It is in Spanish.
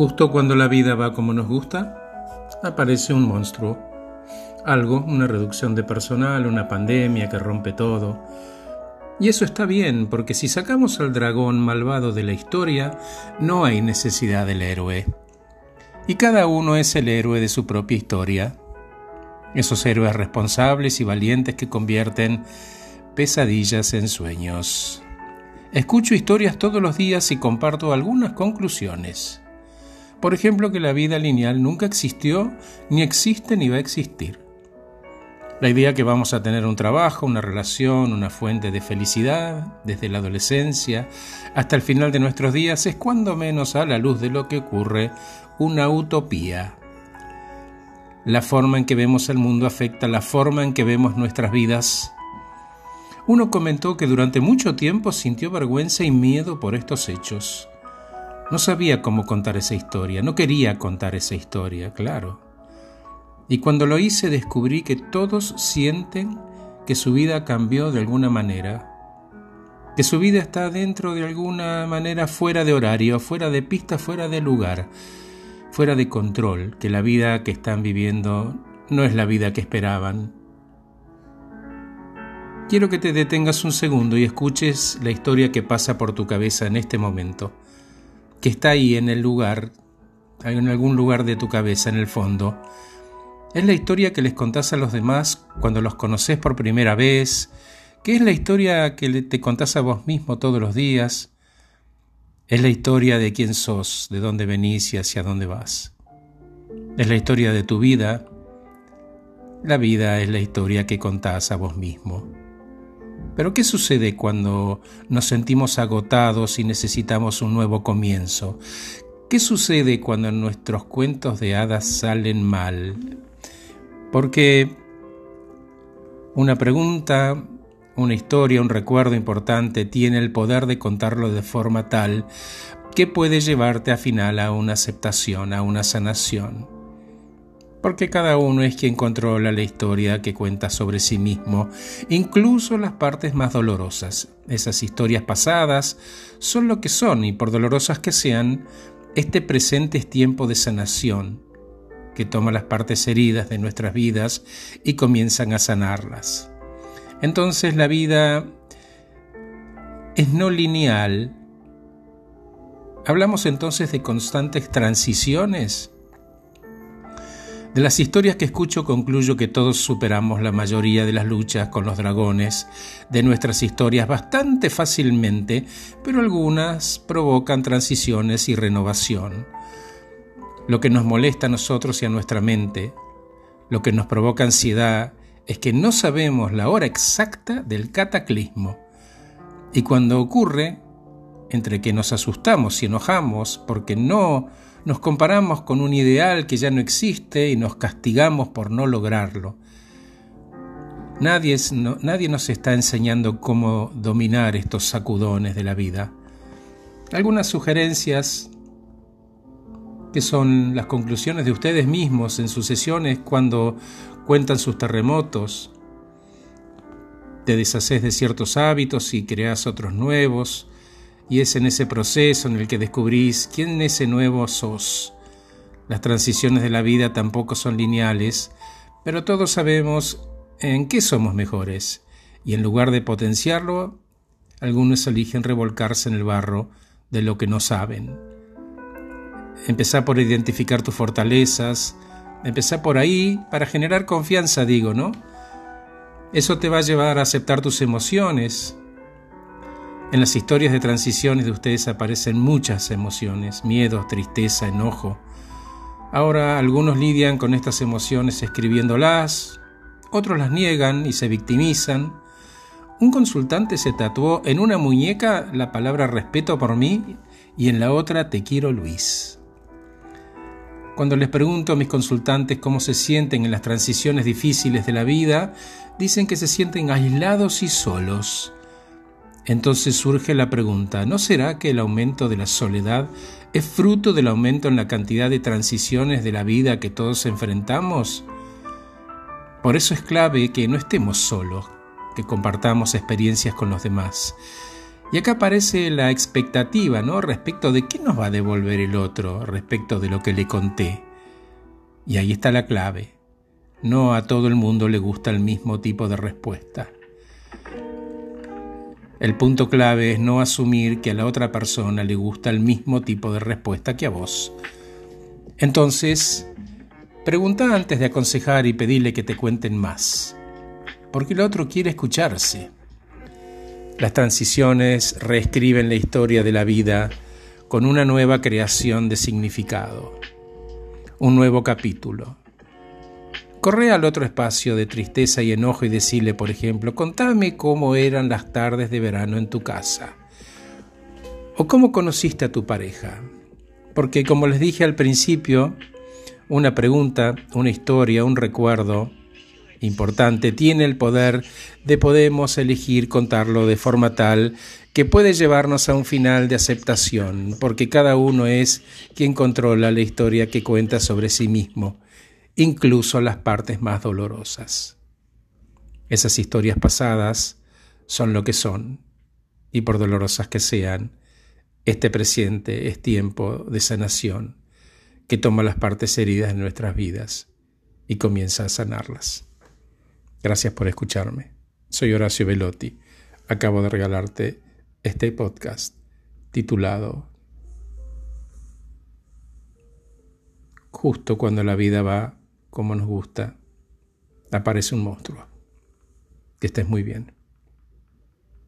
Justo cuando la vida va como nos gusta, aparece un monstruo. Algo, una reducción de personal, una pandemia que rompe todo. Y eso está bien, porque si sacamos al dragón malvado de la historia, no hay necesidad del héroe. Y cada uno es el héroe de su propia historia. Esos héroes responsables y valientes que convierten pesadillas en sueños. Escucho historias todos los días y comparto algunas conclusiones. Por ejemplo, que la vida lineal nunca existió, ni existe, ni va a existir. La idea que vamos a tener un trabajo, una relación, una fuente de felicidad, desde la adolescencia hasta el final de nuestros días, es cuando menos a la luz de lo que ocurre una utopía. La forma en que vemos el mundo afecta la forma en que vemos nuestras vidas. Uno comentó que durante mucho tiempo sintió vergüenza y miedo por estos hechos. No sabía cómo contar esa historia, no quería contar esa historia, claro. Y cuando lo hice descubrí que todos sienten que su vida cambió de alguna manera, que su vida está dentro de alguna manera fuera de horario, fuera de pista, fuera de lugar, fuera de control, que la vida que están viviendo no es la vida que esperaban. Quiero que te detengas un segundo y escuches la historia que pasa por tu cabeza en este momento que está ahí en el lugar, en algún lugar de tu cabeza, en el fondo. Es la historia que les contás a los demás cuando los conoces por primera vez, que es la historia que te contás a vos mismo todos los días. Es la historia de quién sos, de dónde venís y hacia dónde vas. Es la historia de tu vida. La vida es la historia que contás a vos mismo. Pero ¿qué sucede cuando nos sentimos agotados y necesitamos un nuevo comienzo? ¿Qué sucede cuando nuestros cuentos de hadas salen mal? Porque una pregunta, una historia, un recuerdo importante tiene el poder de contarlo de forma tal que puede llevarte a final a una aceptación, a una sanación porque cada uno es quien controla la historia que cuenta sobre sí mismo, incluso las partes más dolorosas. Esas historias pasadas son lo que son y por dolorosas que sean, este presente es tiempo de sanación, que toma las partes heridas de nuestras vidas y comienzan a sanarlas. Entonces la vida es no lineal. Hablamos entonces de constantes transiciones de las historias que escucho concluyo que todos superamos la mayoría de las luchas con los dragones de nuestras historias bastante fácilmente, pero algunas provocan transiciones y renovación. Lo que nos molesta a nosotros y a nuestra mente, lo que nos provoca ansiedad, es que no sabemos la hora exacta del cataclismo. Y cuando ocurre, entre que nos asustamos y enojamos porque no nos comparamos con un ideal que ya no existe y nos castigamos por no lograrlo. Nadie, nos está enseñando cómo dominar estos sacudones de la vida. Algunas sugerencias que son las conclusiones de ustedes mismos en sus sesiones cuando cuentan sus terremotos. Te deshaces de ciertos hábitos y creas otros nuevos y es en ese proceso en el que descubrís quién ese nuevo sos. Las transiciones de la vida tampoco son lineales, pero todos sabemos en qué somos mejores, y en lugar de potenciarlo, algunos eligen revolcarse en el barro de lo que no saben. Empezá por identificar tus fortalezas, empezá por ahí para generar confianza, digo, ¿no? Eso te va a llevar a aceptar tus emociones, en las historias de transiciones de ustedes aparecen muchas emociones, miedo, tristeza, enojo. Ahora algunos lidian con estas emociones escribiéndolas, otros las niegan y se victimizan. Un consultante se tatuó en una muñeca la palabra respeto por mí y en la otra te quiero Luis. Cuando les pregunto a mis consultantes cómo se sienten en las transiciones difíciles de la vida, dicen que se sienten aislados y solos entonces surge la pregunta, ¿no será que el aumento de la soledad es fruto del aumento en la cantidad de transiciones de la vida que todos enfrentamos? Por eso es clave que no estemos solos, que compartamos experiencias con los demás. Y acá aparece la expectativa, ¿no? Respecto de qué nos va a devolver el otro, respecto de lo que le conté. Y ahí está la clave. No a todo el mundo le gusta el mismo tipo de respuesta. El punto clave es no asumir que a la otra persona le gusta el mismo tipo de respuesta que a vos. Entonces, pregunta antes de aconsejar y pedirle que te cuenten más, porque el otro quiere escucharse. Las transiciones reescriben la historia de la vida con una nueva creación de significado, un nuevo capítulo. Corre al otro espacio de tristeza y enojo y decirle, por ejemplo, contame cómo eran las tardes de verano en tu casa. O cómo conociste a tu pareja. Porque como les dije al principio, una pregunta, una historia, un recuerdo, importante, tiene el poder de podemos elegir contarlo de forma tal que puede llevarnos a un final de aceptación, porque cada uno es quien controla la historia que cuenta sobre sí mismo, incluso las partes más dolorosas. Esas historias pasadas son lo que son, y por dolorosas que sean, este presente es tiempo de sanación que toma las partes heridas de nuestras vidas y comienza a sanarlas. Gracias por escucharme. Soy Horacio Velotti. Acabo de regalarte este podcast titulado Justo cuando la vida va como nos gusta, aparece un monstruo. Que estés muy bien.